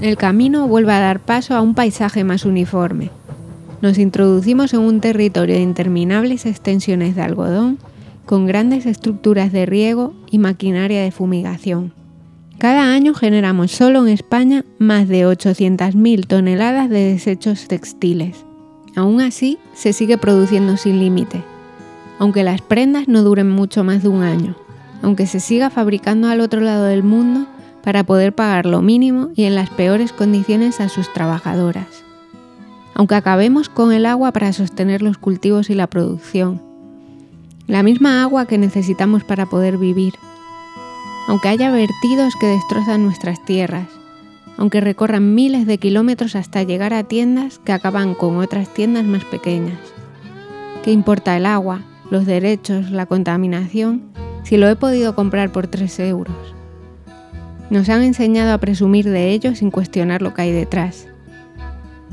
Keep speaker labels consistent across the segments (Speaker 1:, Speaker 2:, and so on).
Speaker 1: el camino vuelve a dar paso a un paisaje más uniforme. Nos introducimos en un territorio de interminables extensiones de algodón, con grandes estructuras de riego y maquinaria de fumigación. Cada año generamos solo en España más de 800.000 toneladas de desechos textiles. Aún así, se sigue produciendo sin límite, aunque las prendas no duren mucho más de un año, aunque se siga fabricando al otro lado del mundo para poder pagar lo mínimo y en las peores condiciones a sus trabajadoras. Aunque acabemos con el agua para sostener los cultivos y la producción. La misma agua que necesitamos para poder vivir aunque haya vertidos que destrozan nuestras tierras, aunque recorran miles de kilómetros hasta llegar a tiendas que acaban con otras tiendas más pequeñas. ¿Qué importa el agua, los derechos, la contaminación, si lo he podido comprar por 3 euros? Nos han enseñado a presumir de ello sin cuestionar lo que hay detrás.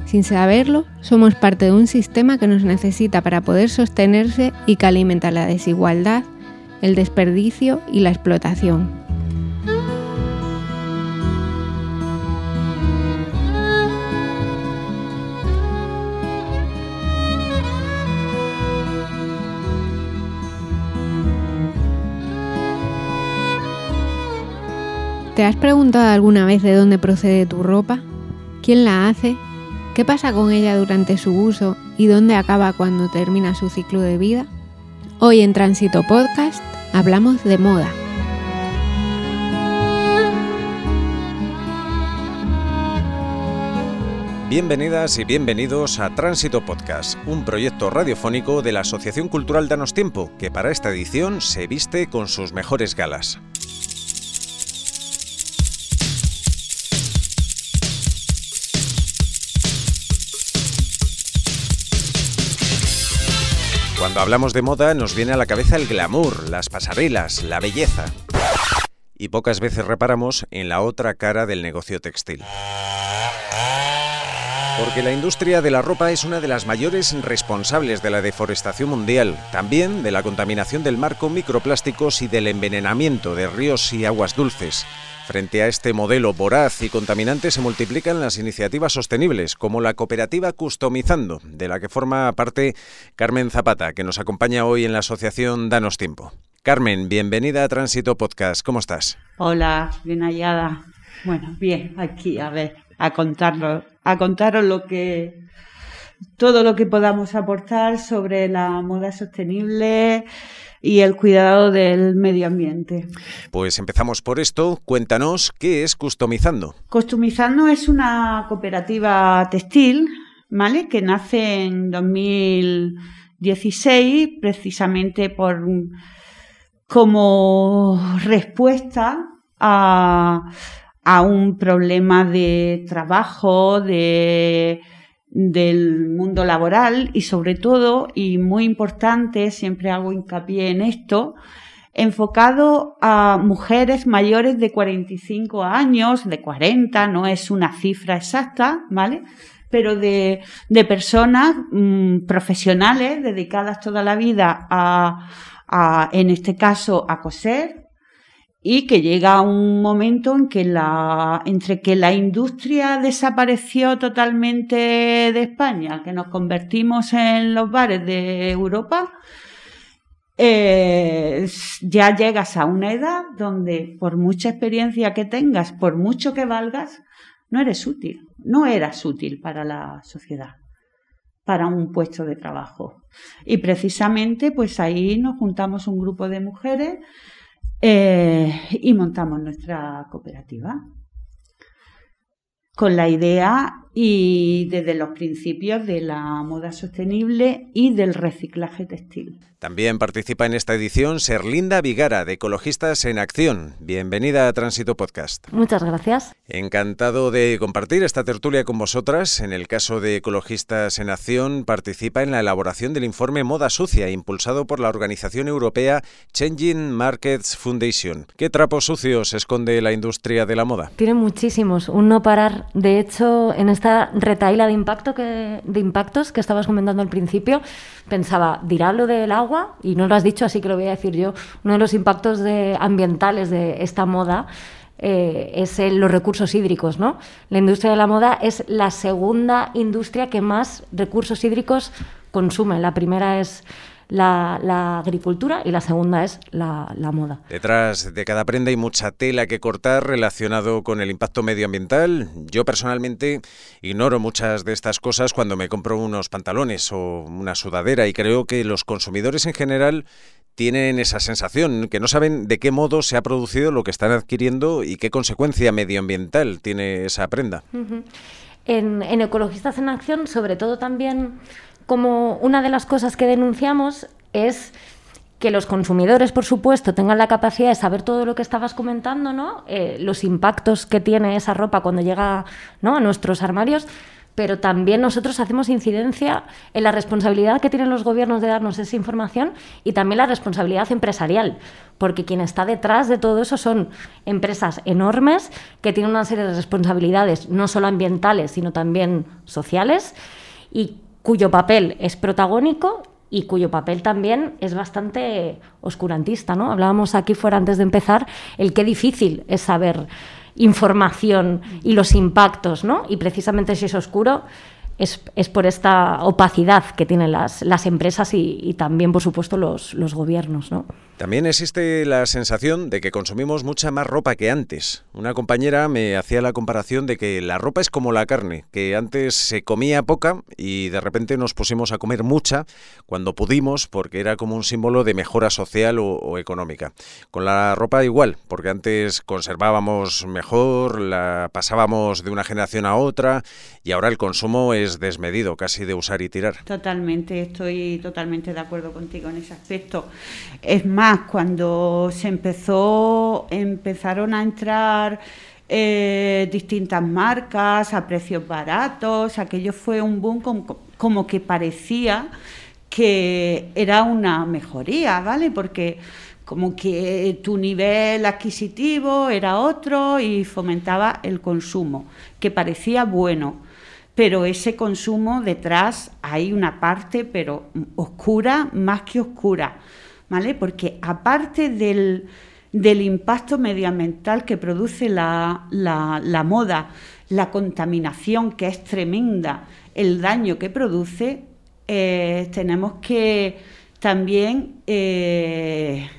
Speaker 1: Sin saberlo, somos parte de un sistema que nos necesita para poder sostenerse y que alimenta la desigualdad, el desperdicio y la explotación. ¿Te has preguntado alguna vez de dónde procede tu ropa? ¿Quién la hace? ¿Qué pasa con ella durante su uso y dónde acaba cuando termina su ciclo de vida? Hoy en Tránsito Podcast hablamos de moda.
Speaker 2: Bienvenidas y bienvenidos a Tránsito Podcast, un proyecto radiofónico de la Asociación Cultural Danos Tiempo, que para esta edición se viste con sus mejores galas. Cuando hablamos de moda nos viene a la cabeza el glamour, las pasarelas, la belleza. Y pocas veces reparamos en la otra cara del negocio textil. Porque la industria de la ropa es una de las mayores responsables de la deforestación mundial, también de la contaminación del mar con microplásticos y del envenenamiento de ríos y aguas dulces. Frente a este modelo voraz y contaminante se multiplican las iniciativas sostenibles, como la cooperativa Customizando, de la que forma parte Carmen Zapata, que nos acompaña hoy en la asociación Danos Tiempo. Carmen, bienvenida a Tránsito Podcast. ¿Cómo estás?
Speaker 3: Hola, bien hallada. Bueno, bien, aquí, a ver, a contarlo, a contaros lo que todo lo que podamos aportar sobre la moda sostenible y el cuidado del medio ambiente.
Speaker 2: Pues empezamos por esto. Cuéntanos qué es Customizando.
Speaker 3: Customizando es una cooperativa textil, ¿vale? Que nace en 2016 precisamente por como respuesta a, a un problema de trabajo, de del mundo laboral y sobre todo, y muy importante, siempre hago hincapié en esto, enfocado a mujeres mayores de 45 años, de 40, no es una cifra exacta, ¿vale? Pero de, de personas mm, profesionales dedicadas toda la vida a, a, en este caso, a coser, y que llega un momento en que la, entre que la industria desapareció totalmente de España, que nos convertimos en los bares de Europa, eh, ya llegas a una edad donde por mucha experiencia que tengas, por mucho que valgas, no eres útil, no eras útil para la sociedad, para un puesto de trabajo. Y precisamente pues ahí nos juntamos un grupo de mujeres eh, y montamos nuestra cooperativa con la idea y desde los principios de la moda sostenible y del reciclaje textil.
Speaker 2: También participa en esta edición Serlinda Vigara, de Ecologistas en Acción. Bienvenida a Tránsito Podcast.
Speaker 4: Muchas gracias.
Speaker 2: Encantado de compartir esta tertulia con vosotras. En el caso de Ecologistas en Acción, participa en la elaboración del informe Moda Sucia, impulsado por la organización europea Changing Markets Foundation. ¿Qué trapos sucios esconde la industria de la moda?
Speaker 4: Tiene muchísimos. Un no parar. De hecho, en esta retaila de, impacto de impactos que estabas comentando al principio, pensaba, dirá lo del agua, y no lo has dicho, así que lo voy a decir yo, uno de los impactos ambientales de esta moda eh, es los recursos hídricos. ¿no? La industria de la moda es la segunda industria que más recursos hídricos consume. La primera es la, agricultura y la segunda es la, moda.
Speaker 2: Detrás de cada prenda hay mucha tela que cortar relacionado con el impacto medioambiental. Yo personalmente ignoro muchas de estas cosas cuando me compro unos pantalones o una sudadera y creo que los consumidores en general tienen esa sensación, que no saben de qué modo se ha producido lo que están adquiriendo y qué consecuencia medioambiental tiene esa prenda.
Speaker 4: en, en Ecologistas en Acción, sobre todo también como una de las cosas que denunciamos es que los consumidores, por supuesto, tengan la capacidad de saber todo lo que estabas comentando, ¿no? Eh, los impactos que tiene esa ropa cuando llega ¿no? a nuestros armarios, pero también nosotros hacemos incidencia en la responsabilidad que tienen los gobiernos de darnos esa información y también la responsabilidad empresarial, porque quien está detrás de todo eso son empresas enormes que tienen una serie de responsabilidades, no solo ambientales, sino también sociales, y cuyo papel es protagónico y cuyo papel también es bastante oscurantista, ¿no? Hablábamos aquí fuera antes de empezar el qué difícil es saber información y los impactos, ¿no? Y precisamente si es oscuro, es, por esta opacidad que tienen las, las empresas y, también, por supuesto, los, los gobiernos. ¿no?
Speaker 2: También existe la sensación de que consumimos mucha más ropa que antes. Una compañera me hacía la comparación de que la ropa es como la carne, que antes se comía poca y de repente nos pusimos a comer mucha cuando pudimos porque era como un símbolo de mejora social o, económica. Con la ropa igual, porque antes conservábamos mejor, la pasábamos de una generación a otra y ahora el consumo es desmedido, casi de usar y tirar.
Speaker 3: Totalmente, estoy totalmente de acuerdo contigo en ese aspecto. Es más, cuando se empezó, empezaron a entrar eh, distintas marcas a precios baratos, aquello fue un boom como, que parecía que era una mejoría, ¿vale? Porque como que tu nivel adquisitivo era otro y fomentaba el consumo, que parecía bueno pero ese consumo detrás hay una parte, pero oscura, más que oscura, ¿vale? Porque aparte del, impacto medioambiental que produce la, moda, la contaminación que es tremenda, el daño que produce, eh, tenemos que también eh,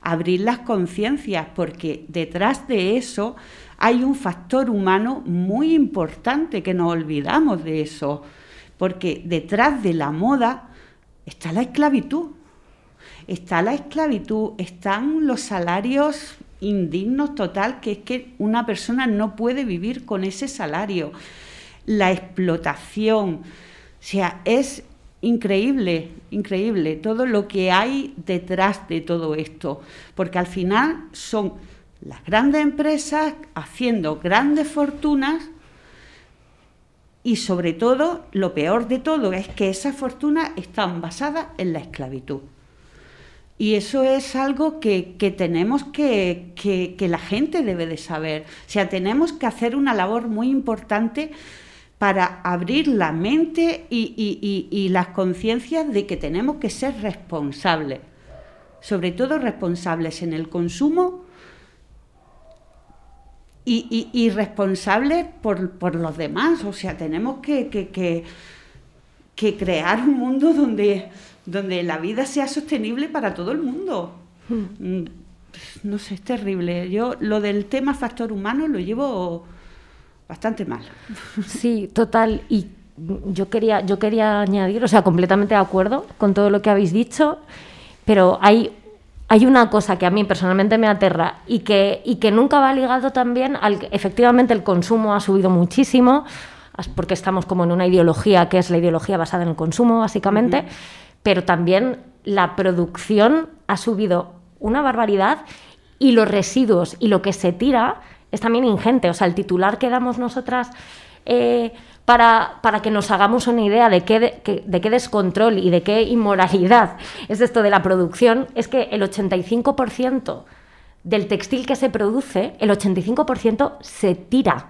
Speaker 3: abrir las conciencias, porque detrás de eso hay un factor humano muy importante que nos olvidamos de eso, porque detrás de la moda está la esclavitud. Está la esclavitud, están los salarios indignos total, que es que una persona no puede vivir con ese salario. La explotación, o sea, es increíble, increíble todo lo que hay detrás de todo esto, porque al final son las grandes empresas haciendo grandes fortunas y sobre todo, lo peor de todo es que esas fortunas están basadas en la esclavitud. Y eso es algo que, tenemos que, que, la gente debe de saber. O sea, tenemos que hacer una labor muy importante para abrir la mente y, y las conciencias de que tenemos que ser responsables. Sobre todo responsables en el consumo y, responsables por, los demás. O sea, tenemos que, que, crear un mundo donde, donde la vida sea sostenible para todo el mundo. Hmm. Mm, no sé, es terrible. Yo lo del tema factor humano lo llevo bastante mal.
Speaker 4: Sí, total. Y yo quería, yo quería añadir, o sea, completamente de acuerdo con todo lo que habéis dicho, pero hay hay una cosa que a mí personalmente me aterra y que, y que nunca va ligado también al que efectivamente el consumo ha subido muchísimo, porque estamos como en una ideología que es la ideología basada en el consumo, básicamente, pero también la producción ha subido una barbaridad y los residuos y lo que se tira es también ingente. O sea, el titular que damos nosotras eh, para, para, que nos hagamos una idea de qué, de, de qué descontrol y de qué inmoralidad es esto de la producción, es que el 85% del textil que se produce, el 85% se tira.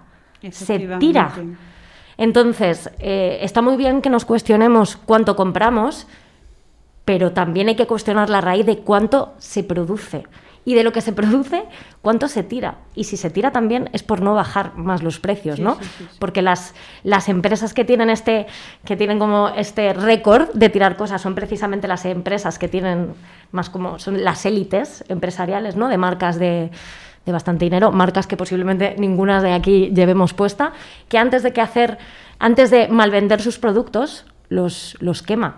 Speaker 4: Se tira. Entonces, eh, está muy bien que nos cuestionemos cuánto compramos, pero también hay que cuestionar la raíz de cuánto se produce y de lo que se produce, cuánto se tira. Y si se tira también es por no bajar más los precios, ¿no? Porque las, las empresas que tienen este, que tienen como este récord de tirar cosas son precisamente las empresas que tienen más como son las élites empresariales, ¿no? De marcas de, de bastante dinero, marcas que posiblemente ninguna de aquí llevemos puesta, que antes de que hacer, antes de malvender sus productos, los, los quema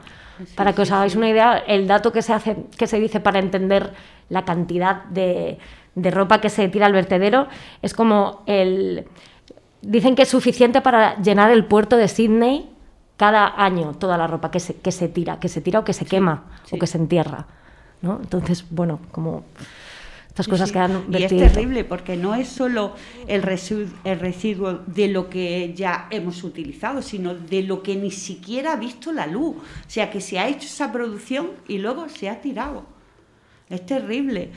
Speaker 4: para que os hagáis una idea, el dato que se, hace, que se dice para entender la cantidad de, ropa que se tira al vertedero es como el... Dicen que es suficiente para llenar el puerto de Sydney cada año, toda la ropa que se, que se tira, que se tira o que se quema o que se entierra. ¿no? Entonces, bueno, como cosas que han
Speaker 3: Y es terrible porque no es solo el residuo, el residuo de lo que ya hemos utilizado, sino de lo que ni siquiera ha visto la luz. O sea, que se ha hecho esa producción y luego se ha tirado. Es terrible.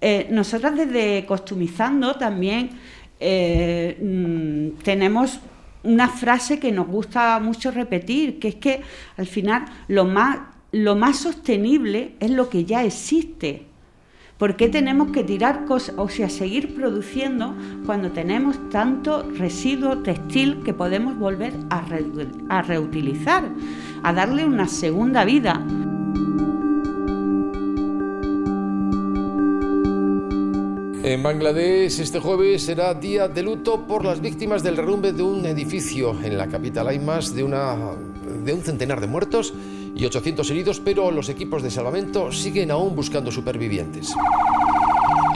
Speaker 3: Eh, nosotras desde Costumizando también eh, mm, tenemos una frase que nos gusta mucho repetir, que es que al final lo más, lo más sostenible es lo que ya existe. ¿Por qué tenemos que tirar cosas, o sea, seguir produciendo cuando tenemos tanto residuo textil que podemos volver a, reutilizar, a darle una segunda vida?
Speaker 5: En Bangladesh este jueves será día de luto por las víctimas del derrumbe de un edificio. En la capital hay más de, una, de un centenar de muertos y 800 heridos, pero los equipos de salvamento siguen aún buscando supervivientes.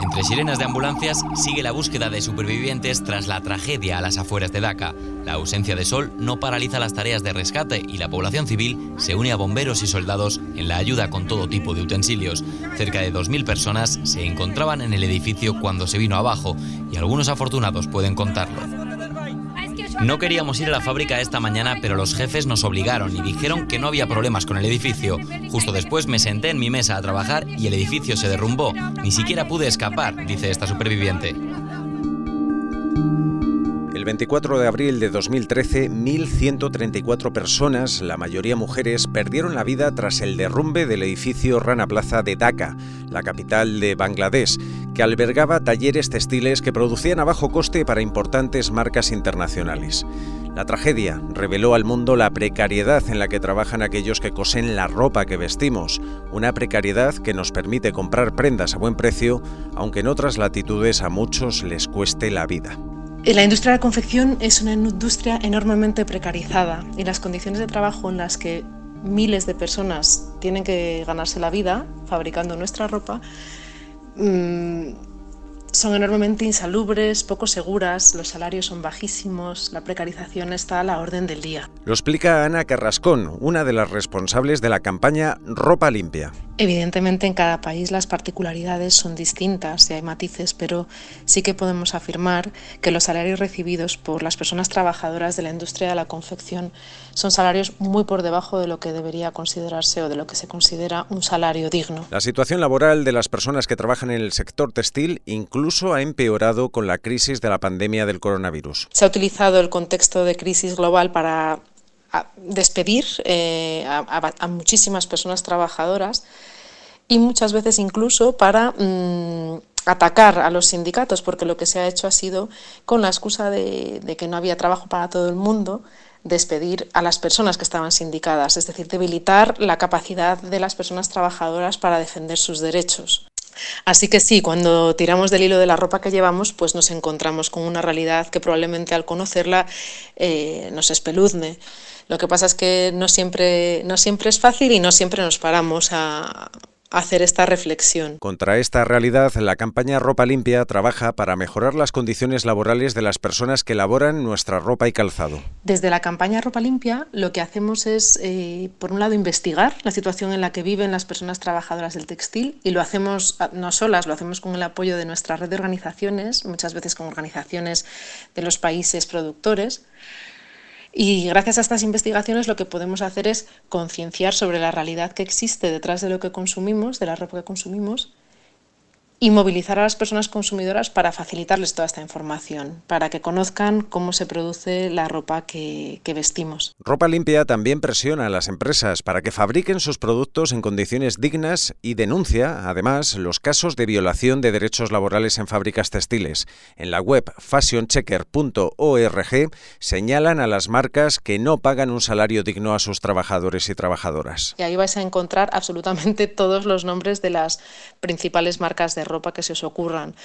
Speaker 6: Entre sirenas de ambulancias sigue la búsqueda de supervivientes tras la tragedia a las afueras de Dhaka. La ausencia de sol no paraliza las tareas de rescate y la población civil se une a bomberos y soldados en la ayuda con todo tipo de utensilios. Cerca de 2.000 personas se encontraban en el edificio cuando se vino abajo y algunos afortunados pueden contarlo. No queríamos ir a la fábrica esta mañana, pero los jefes nos obligaron y dijeron que no había problemas con el edificio. Justo después me senté en mi mesa a trabajar y el edificio se derrumbó. Ni siquiera pude escapar, dice esta superviviente.
Speaker 2: El 24 de abril de 2013, 1.134 personas, la mayoría mujeres, perdieron la vida tras el derrumbe del edificio Rana Plaza de Dhaka, la capital de Bangladesh, que albergaba talleres textiles que producían a bajo coste para importantes marcas internacionales. La tragedia reveló al mundo la precariedad en la que trabajan aquellos que cosen la ropa que vestimos, una precariedad que nos permite comprar prendas a buen precio, aunque en otras latitudes a muchos les cueste la vida.
Speaker 7: La industria de la confección es una industria enormemente precarizada y las condiciones de trabajo en las que miles de personas tienen que ganarse la vida fabricando nuestra ropa mm, son enormemente insalubres, poco seguras, los salarios son bajísimos, la precarización está a la orden del día.
Speaker 2: Lo explica Ana Carrascón, una de las responsables de la campaña Ropa Limpia.
Speaker 7: Evidentemente en cada país las particularidades son distintas y hay matices, pero sí que podemos afirmar que los salarios recibidos por las personas trabajadoras de la industria de la confección son salarios muy por debajo de lo que debería considerarse o de lo que se considera un salario digno.
Speaker 2: La situación laboral de las personas que trabajan en el sector textil incluso ha empeorado con la crisis de la pandemia del coronavirus.
Speaker 7: Se ha utilizado el contexto de crisis global para despedir eh, a, muchísimas personas trabajadoras y muchas veces incluso para mm, atacar a los sindicatos, porque lo que se ha hecho ha sido, con la excusa de, de que no había trabajo para todo el mundo, despedir a las personas que estaban sindicadas, es decir, debilitar la capacidad de las personas trabajadoras para defender sus derechos. Así que sí, cuando tiramos del hilo de la ropa que llevamos, pues nos encontramos con una realidad que probablemente al conocerla eh, nos espeluzne. Lo que pasa es que no siempre, no siempre es fácil y no siempre nos paramos a, hacer esta reflexión.
Speaker 2: Contra esta realidad, la campaña Ropa Limpia trabaja para mejorar las condiciones laborales de las personas que elaboran nuestra ropa y calzado.
Speaker 7: Desde la campaña Ropa Limpia lo que hacemos es, eh, por un lado, investigar la situación en la que viven las personas trabajadoras del textil y lo hacemos ah, no solas, lo hacemos con el apoyo de nuestra red de organizaciones, muchas veces con organizaciones de los países productores. Y gracias a estas investigaciones lo que podemos hacer es concienciar sobre la realidad que existe detrás de lo que consumimos, de la ropa que consumimos, y movilizar a las personas consumidoras para facilitarles toda esta información, para que conozcan cómo se produce la ropa que, vestimos.
Speaker 2: Ropa Limpia también presiona a las empresas para que fabriquen sus productos en condiciones dignas y denuncia, además, los casos de violación de derechos laborales en fábricas textiles. En la web fashionchecker.org señalan a las marcas que no pagan un salario digno a sus trabajadores y trabajadoras.
Speaker 7: Y ahí vais a encontrar absolutamente todos los nombres de las principales marcas de ropa que se os ocurran.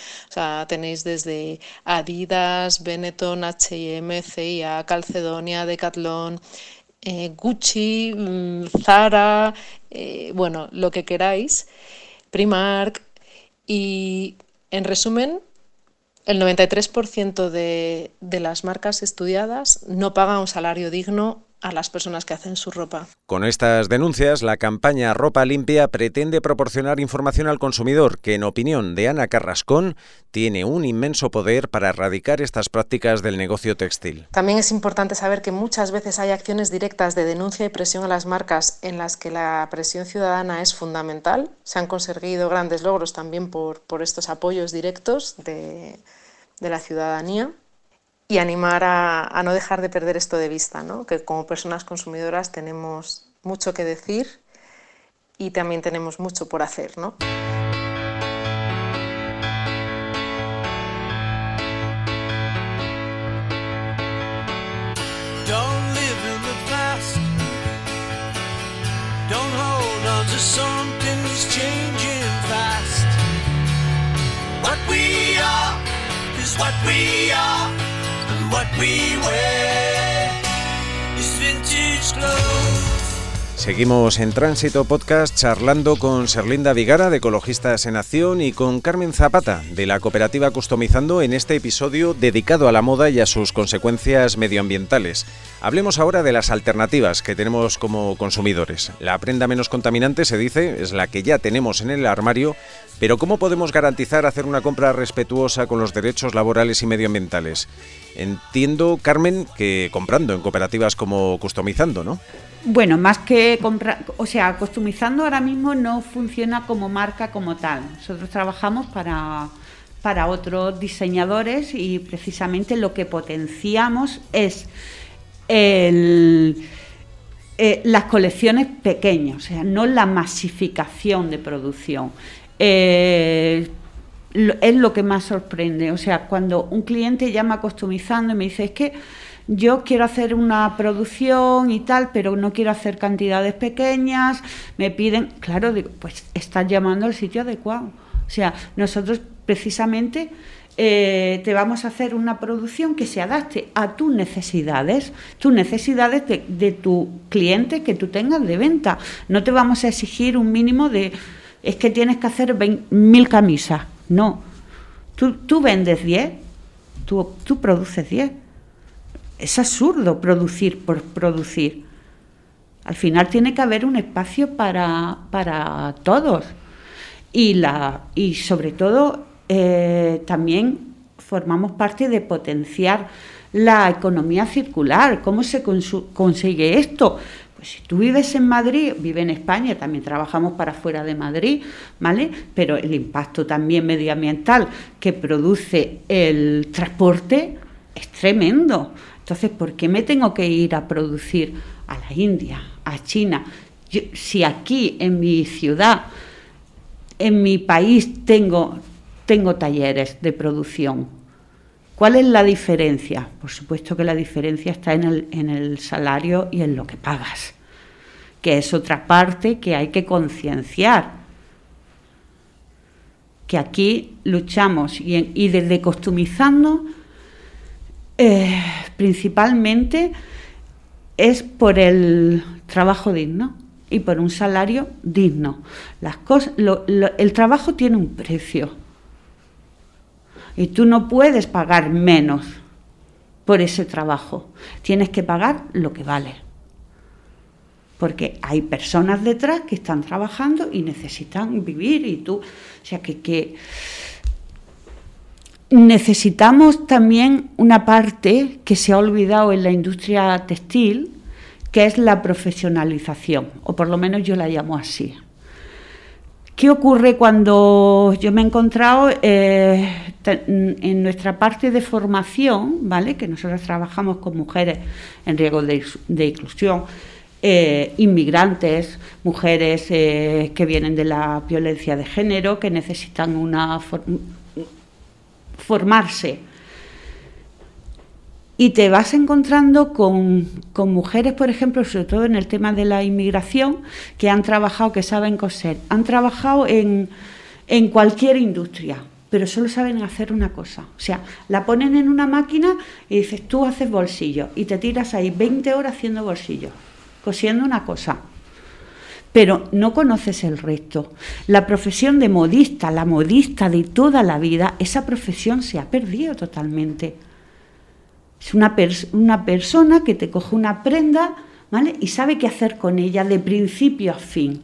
Speaker 7: Tenéis desde Adidas, Benetton, H&M, CIA, Calcedonia, Decathlon, eh, Gucci, mm, Zara, eh, bueno, lo que queráis, Primark y en resumen, el 93% de, de las marcas estudiadas no pagan un salario digno a las personas que hacen su ropa.
Speaker 2: Con estas denuncias, la campaña Ropa Limpia pretende proporcionar información al consumidor que, en opinión de Ana Carrascón, tiene un inmenso poder para erradicar estas prácticas del negocio textil.
Speaker 7: También es importante saber que muchas veces hay acciones directas de denuncia y presión a las marcas en las que la presión ciudadana es fundamental. Se han conseguido grandes logros también por, por estos apoyos directos de, de la ciudadanía y animar a, no dejar de perder esto de vista, ¿no? que como personas consumidoras tenemos mucho que decir y también tenemos mucho por hacer. ¿no? What we are is what we are.
Speaker 2: Seguimos en Tránsito Podcast charlando con Serlinda Vigara de Ecologistas en Acción y con Carmen Zapata de la cooperativa Customizando en este episodio dedicado a la moda y a sus consecuencias medioambientales. Hablemos ahora de las alternativas que tenemos como consumidores. La prenda menos contaminante, se dice, es la que ya tenemos en el armario, pero ¿cómo podemos garantizar hacer una compra respetuosa con los derechos laborales y medioambientales? Entiendo, Carmen, que comprando en cooperativas como Customizando, ¿no?
Speaker 3: Bueno, más que comprar, o sea, Customizando ahora mismo no funciona como marca como tal. Nosotros trabajamos para, para otros diseñadores y precisamente lo que potenciamos es el, eh, las colecciones pequeñas, o sea, no la masificación de producción. Eh, es lo que más sorprende. O sea, cuando un cliente llama customizando y me dice, es que yo quiero hacer una producción y tal, pero no quiero hacer cantidades pequeñas, me piden, claro, digo, pues estás llamando al sitio adecuado. O sea, nosotros precisamente eh, te vamos a hacer una producción que se adapte a tus necesidades, tus necesidades de, tu cliente que tú tengas de venta. No te vamos a exigir un mínimo de, es que tienes que hacer mil camisas. No, tú, vendes 10, tú, tú produces 10. Es absurdo producir por producir. Al final tiene que haber un espacio para, para todos. Y, la, y sobre todo eh, también formamos parte de potenciar la economía circular. ¿Cómo se consigue esto? Pues si tú vives en Madrid, vive en España, también trabajamos para fuera de Madrid, ¿vale? Pero el impacto también medioambiental que produce el transporte es tremendo. Entonces, ¿por qué me tengo que ir a producir a la India, a China? si aquí en mi ciudad, en mi país tengo tengo talleres de producción. ¿Cuál es la diferencia? Por supuesto que la diferencia está en el, en el salario y en lo que pagas, que es otra parte que hay que concienciar. Que aquí luchamos y, desde costumizando, eh, principalmente es por el trabajo digno y por un salario digno. Las cosas, el trabajo tiene un precio y tú no puedes pagar menos por ese trabajo. Tienes que pagar lo que vale. Porque hay personas detrás que están trabajando y necesitan vivir y tú, o sea que, que necesitamos también una parte que se ha olvidado en la industria textil, que es la profesionalización, o por lo menos yo la llamo así ¿Qué ocurre cuando yo me he encontrado eh, en nuestra parte de formación, ¿vale? que nosotros trabajamos con mujeres en riesgo de, inclusión, eh, inmigrantes, mujeres eh, que vienen de la violencia de género, que necesitan una formarse y te vas encontrando con, mujeres, por ejemplo, sobre todo en el tema de la inmigración, que han trabajado, que saben coser, han trabajado en, en cualquier industria, pero solo saben hacer una cosa. O sea, la ponen en una máquina y dices, tú haces bolsillos y te tiras ahí 20 horas haciendo bolsillos, cosiendo una cosa. Pero no conoces el resto. La profesión de modista, la modista de toda la vida, esa profesión se ha perdido totalmente. Es una, una persona que te coge una prenda ¿vale? y sabe qué hacer con ella de principio a fin.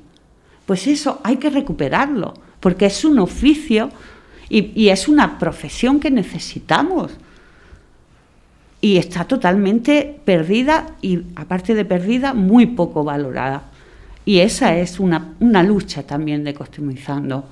Speaker 3: Pues eso hay que recuperarlo, porque es un oficio y, y es una profesión que necesitamos. Y está totalmente perdida y, aparte de perdida, muy poco valorada. Y esa es una, una lucha también de Costumizando.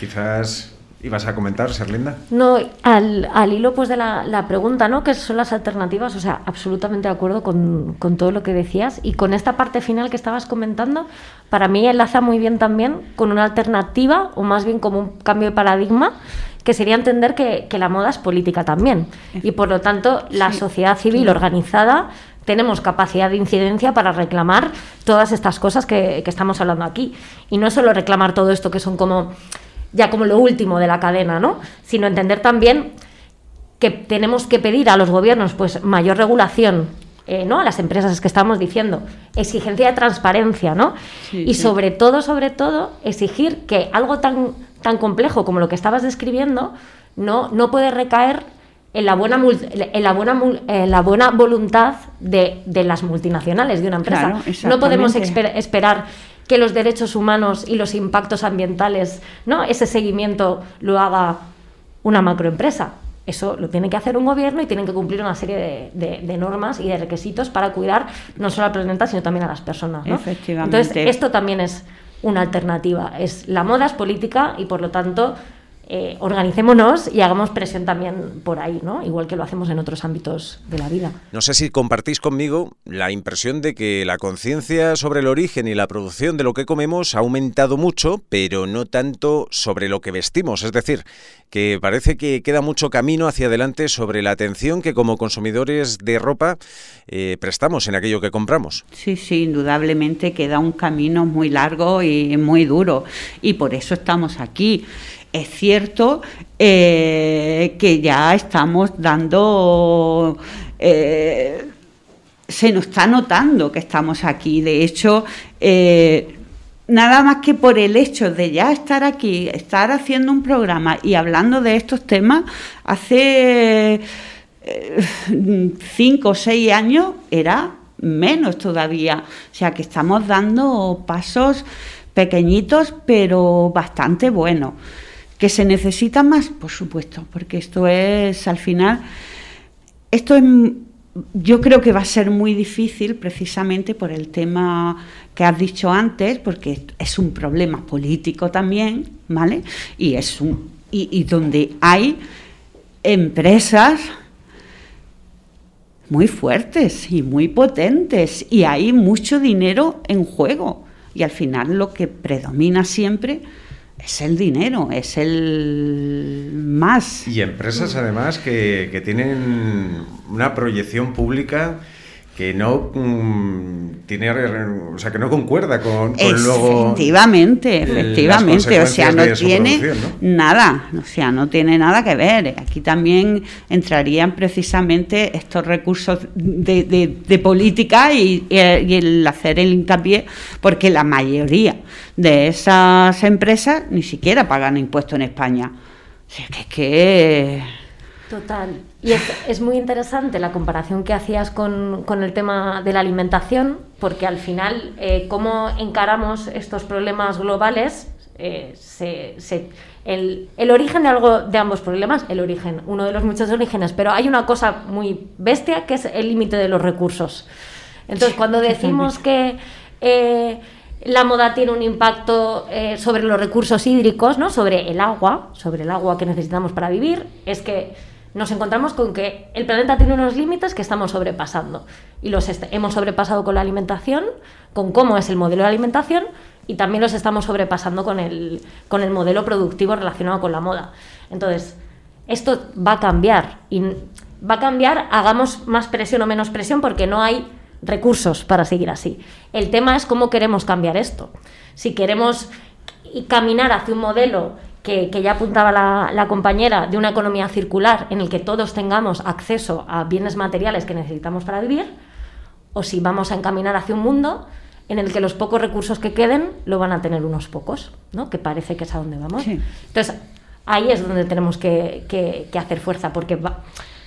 Speaker 2: Quizás ¿Ibas a comentar, Serlinda?
Speaker 4: No, al, al hilo pues de la, la, pregunta, ¿no? ¿Qué son las alternativas? O sea, absolutamente de acuerdo con, con, todo lo que decías. Y con esta parte final que estabas comentando, para mí enlaza muy bien también con una alternativa, o más bien como un cambio de paradigma, que sería entender que, que la moda es política también. Y por lo tanto, la sociedad civil organizada tenemos capacidad de incidencia para reclamar todas estas cosas que, que estamos hablando aquí. Y no solo reclamar todo esto que son como ya como lo último de la cadena, ¿no? Sino entender también que tenemos que pedir a los gobiernos pues mayor regulación, eh, ¿no? A las empresas que estamos diciendo, exigencia de transparencia, ¿no? y sobre todo, sobre todo, exigir que algo tan, tan complejo como lo que estabas describiendo no, no puede recaer en la buena, en la buena, en la buena voluntad de, de, las multinacionales de una empresa. no podemos esperar que los derechos humanos y los impactos ambientales, ¿no? Ese seguimiento lo haga una macroempresa. Eso lo tiene que hacer un gobierno y tienen que cumplir una serie de, normas y de requisitos para cuidar no solo al planeta, sino también a las personas.
Speaker 3: Efectivamente.
Speaker 4: Entonces, esto también es una alternativa. Es, la moda es política y, por lo tanto, eh, organicémonos y hagamos presión también por ahí, ¿no? Igual que lo hacemos en otros ámbitos de la vida.
Speaker 2: No sé si compartís conmigo la impresión de que la conciencia sobre el origen y la producción de lo que comemos ha aumentado mucho, pero no tanto sobre lo que vestimos. Es decir, que parece que queda mucho camino hacia adelante sobre la atención que como consumidores de ropa eh, prestamos en aquello que compramos.
Speaker 3: Sí, sí, indudablemente queda un camino muy largo y muy duro. Y por eso estamos aquí. Es cierto eh, que ya estamos dando... Eh, se nos está notando que estamos aquí. De hecho, eh, nada más que por el hecho de ya estar aquí, estar haciendo un programa y hablando de estos temas, hace cinco o seis años era menos todavía. O sea que estamos dando pasos pequeñitos, pero bastante buenos. ¿Que se necesita más? Por supuesto, porque esto es, al final, esto es, yo creo que va a ser muy difícil precisamente por el tema que has dicho antes, porque es un problema político también, ¿vale? Y es un, y, donde hay empresas muy fuertes y muy potentes y hay mucho dinero en juego y al final lo que predomina siempre es el dinero, es el más.
Speaker 2: Y empresas además que, que tienen una proyección pública que no mm, tiene o sea que no concuerda con,
Speaker 3: luego efectivamente efectivamente o sea no tiene nada o sea no tiene nada que ver. Aquí también entrarían precisamente estos recursos de, política y, el hacer el hincapié porque la mayoría de esas empresas ni siquiera pagan impuestos en España. O sea que es que
Speaker 4: Total. Y es, muy interesante la comparación que hacías con, el tema de la alimentación, porque al final, eh, cómo encaramos estos problemas globales, eh, el, el, origen de, algo, de ambos problemas, el origen, uno de los muchos orígenes, pero hay una cosa muy bestia que es el límite de los recursos. Entonces, cuando decimos que... Eh, la moda tiene un impacto eh, sobre los recursos hídricos, ¿no? sobre el agua, sobre el agua que necesitamos para vivir, es que nos encontramos con que el planeta tiene unos límites que estamos sobrepasando. Y los hemos sobrepasado con la alimentación, con cómo es el modelo de alimentación, y también los estamos sobrepasando con el, con el modelo productivo relacionado con la moda. Entonces, esto va a cambiar. Y va a cambiar, hagamos más presión o menos presión, porque no hay recursos para seguir así. El tema es cómo queremos cambiar esto. Si queremos caminar hacia un modelo que, ya apuntaba la, compañera, de una economía circular en el que todos tengamos acceso a bienes materiales que necesitamos para vivir, o si vamos a encaminar hacia un mundo en el que los pocos recursos que queden lo van a tener unos pocos, ¿no? que parece que es a donde vamos. Entonces, ahí es donde tenemos que, hacer fuerza, porque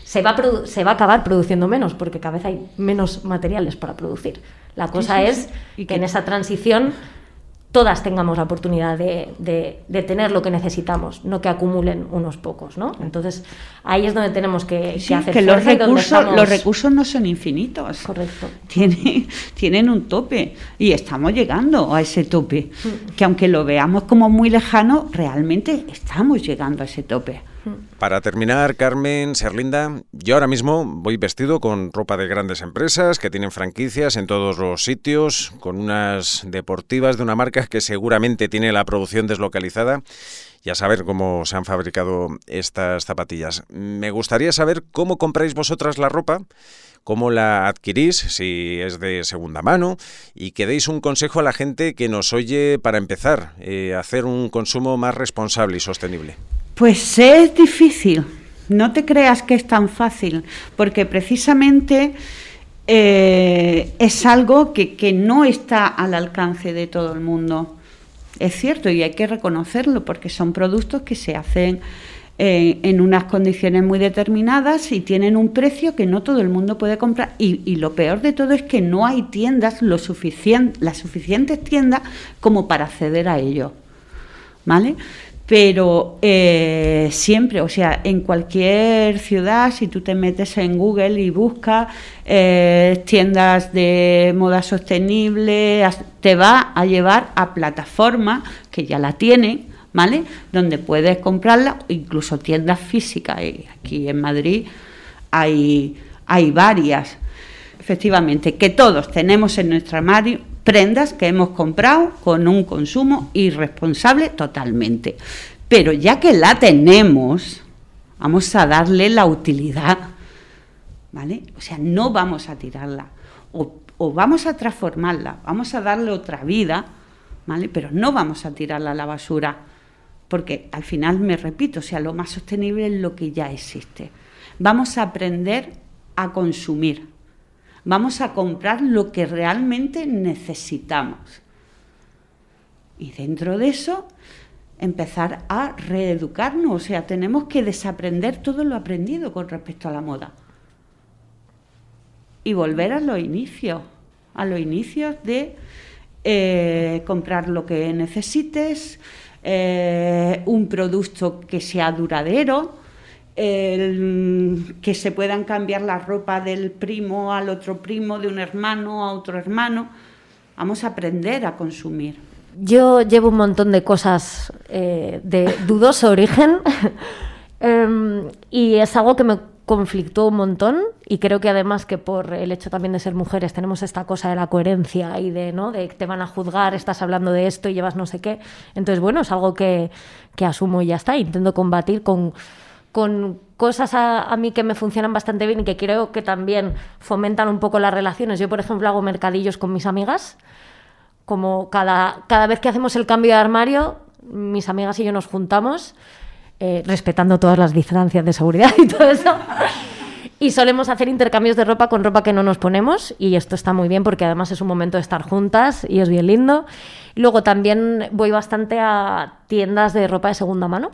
Speaker 4: se va, a se va a acabar produciendo menos, porque cada vez hay menos materiales para producir. La cosa es que en esa transición todas tengamos la oportunidad de, tener lo que necesitamos, no que acumulen unos pocos, ¿no? Entonces, ahí es donde tenemos que, hacer
Speaker 3: que los recursos, los recursos no son infinitos.
Speaker 4: Correcto.
Speaker 3: Tienen, tienen un tope y estamos llegando a ese tope, mm. que aunque lo veamos como muy lejano, realmente estamos llegando a ese tope.
Speaker 2: Para terminar, Carmen, Serlinda, yo ahora mismo voy vestido con ropa de grandes empresas que tienen franquicias en todos los sitios, con unas deportivas de una marca que seguramente tiene la producción deslocalizada y a saber cómo se han fabricado estas zapatillas. Me gustaría saber cómo compráis vosotras la ropa, cómo la adquirís, si es de segunda mano, y que deis un consejo a la gente que nos oye para empezar eh, a hacer un consumo más responsable y sostenible.
Speaker 3: Pues es difícil, no te creas que es tan fácil, porque precisamente eh, es algo que, no está al alcance de todo el mundo. Es cierto y hay que reconocerlo porque son productos que se hacen eh, en unas condiciones muy determinadas y tienen un precio que no todo el mundo puede comprar. Y, lo peor de todo es que no hay tiendas, lo suficiente, las suficientes tiendas como para acceder a ello. ¿Vale? Pero eh, siempre, o sea, en cualquier ciudad, si tú te metes en Google y buscas eh, tiendas de moda sostenible, te va a llevar a plataformas que ya la tienen, ¿vale? Donde puedes comprarla, incluso tiendas físicas. Aquí en Madrid hay, hay varias, efectivamente, que todos tenemos en nuestro armario prendas que hemos comprado con un consumo irresponsable totalmente. Pero ya que la tenemos, vamos a darle la utilidad, ¿vale? O sea, no vamos a tirarla, o, vamos a transformarla, vamos a darle otra vida, ¿vale? Pero no vamos a tirarla a la basura, porque al final, me repito, o sea, lo más sostenible es lo que ya existe. Vamos a aprender a consumir, Vamos a comprar lo que realmente necesitamos. Y dentro de eso, empezar a reeducarnos. O sea, tenemos que desaprender todo lo aprendido con respecto a la moda. Y volver a los inicios, a los inicios de eh, comprar lo que necesites, eh, un producto que sea duradero, el, que se puedan cambiar la ropa del primo al otro primo, de un hermano a otro hermano. Vamos a aprender a consumir.
Speaker 4: Yo llevo un montón de cosas eh, de dudoso origen em, y es algo que me conflictó un montón y creo que además que por el hecho también de ser mujeres tenemos esta cosa de la coherencia y de no de que te van a juzgar, estás hablando de esto y llevas no sé qué. Entonces, bueno, es algo que, que asumo y ya está. Intento combatir con con cosas a, mí que me funcionan bastante bien y que creo que también fomentan un poco las relaciones. Yo, por ejemplo, hago mercadillos con mis amigas. Como cada, cada vez que hacemos el cambio de armario, mis amigas y yo nos juntamos, eh, respetando todas las distancias de seguridad y todo eso. Y solemos hacer intercambios de ropa con ropa que no nos ponemos y esto está muy bien porque además es un momento de estar juntas y es bien lindo. Luego también voy bastante a tiendas de ropa de segunda mano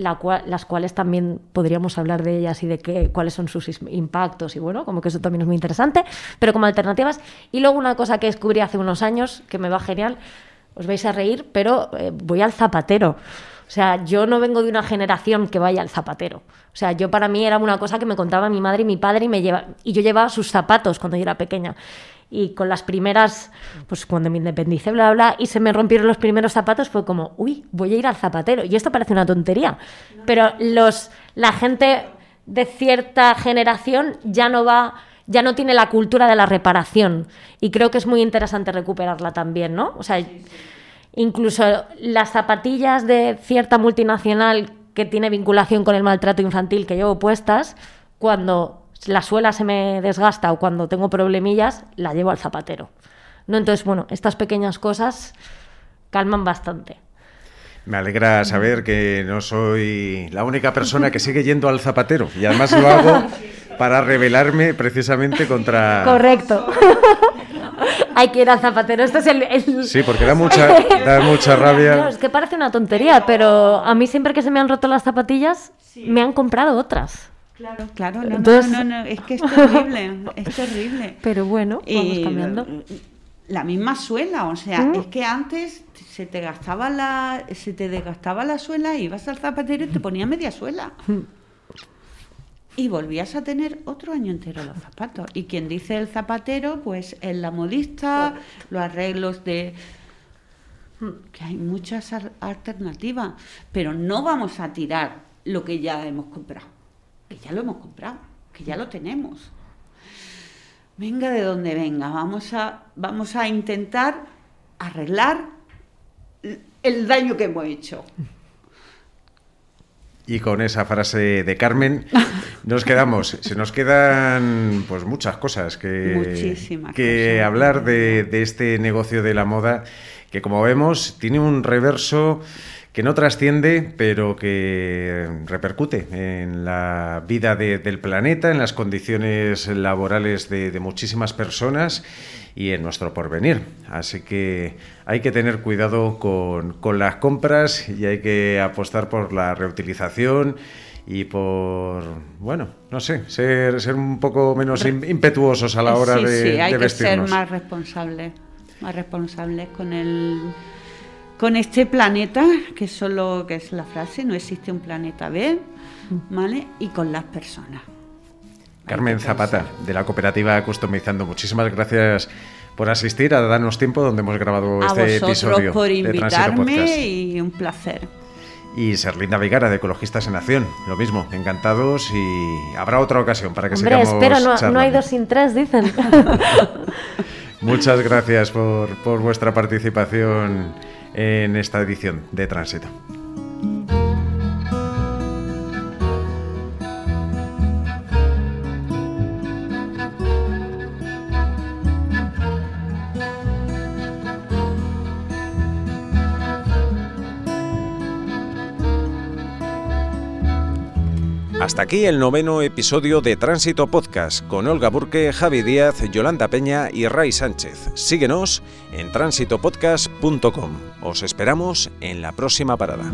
Speaker 4: las cuales también podríamos hablar de ellas y de qué, cuáles son sus impactos y bueno, como que eso también es muy interesante, pero como alternativas. Y luego una cosa que descubrí hace unos años, que me va genial, os vais a reír, pero eh, voy al zapatero. O sea, yo no vengo de una generación que vaya al zapatero. O sea, yo para mí era una cosa que me contaba mi madre y mi padre y, me lleva, y yo llevaba sus zapatos cuando yo era pequeña. Y con las primeras, pues cuando me independicé, bla, bla, y se me rompieron los primeros zapatos, fue como, uy, voy a ir al zapatero. Y esto parece una tontería. Pero los, la gente de cierta generación ya no va ya no tiene la cultura de la reparación y creo que es muy interesante recuperarla también, ¿no? O sea, incluso las zapatillas de cierta multinacional que tiene vinculación con el maltrato infantil que llevo puestas, cuando la suela se me desgasta o cuando tengo problemillas, la llevo al zapatero. ¿No? Entonces, bueno, estas pequeñas cosas calman bastante.
Speaker 2: Me alegra saber que no soy la única persona que sigue yendo al zapatero y además lo hago para rebelarme precisamente contra...
Speaker 4: Correcto. Hay que ir al zapatero. Esto es el,
Speaker 2: Sí, porque da mucha, da mucha rabia.
Speaker 4: es que parece una tontería, pero a mí siempre que se me han roto las zapatillas, me han comprado otras.
Speaker 3: Claro, claro, no, no, no, es que es terrible, es terrible.
Speaker 4: Pero bueno, vamos cambiando.
Speaker 3: La misma suela, o sea, ¿Mm? es que antes se te gastaba la, se te desgastaba la suela, ibas al zapatero y te ponía media suela. Y volvías a tener otro año entero los zapatos. Y quien dice el zapatero, pues es la modista, los arreglos de que hay muchas alternativas, pero no vamos a tirar lo que ya hemos comprado, que ya lo hemos comprado, que ya lo tenemos. Venga de donde venga, vamos a, vamos a intentar arreglar el daño que hemos hecho.
Speaker 2: Y con esa frase de Carmen nos quedamos. Se nos quedan pues muchas cosas que, que hablar de, de este negocio de la moda que como vemos tiene un reverso que no trasciende, pero que repercute en la vida del planeta, en las condiciones laborales de, de, muchísimas personas y en nuestro porvenir. Así que hay que tener cuidado con, con las compras y hay que apostar por la reutilización y por, bueno, no sé, ser, ser un poco menos impetuosos a la hora de,
Speaker 3: sí, hay
Speaker 2: que
Speaker 3: ser más responsables, más responsables con el con este planeta, que solo que es la frase, no existe un planeta B, ¿vale? Y con las personas.
Speaker 2: Carmen Zapata, de la cooperativa Customizando, muchísimas gracias por asistir, a darnos tiempo donde hemos grabado
Speaker 3: a
Speaker 2: este episodio.
Speaker 3: por invitarme y un placer.
Speaker 2: Y Serlinda Vigara, de Ecologistas en Acción, lo mismo, encantados y habrá otra ocasión para que
Speaker 4: Hombre,
Speaker 2: sigamos
Speaker 4: espero, no,
Speaker 2: charlando.
Speaker 4: no hay dos sin tres, dicen.
Speaker 2: Muchas gracias por, por vuestra participación en esta edición de Tránsito. Aquí el noveno episodio de Tránsito Podcast con Olga Burke, Javi Díaz, Yolanda Peña y Ray Sánchez. Síguenos en tránsitopodcast.com. Os esperamos en la próxima parada.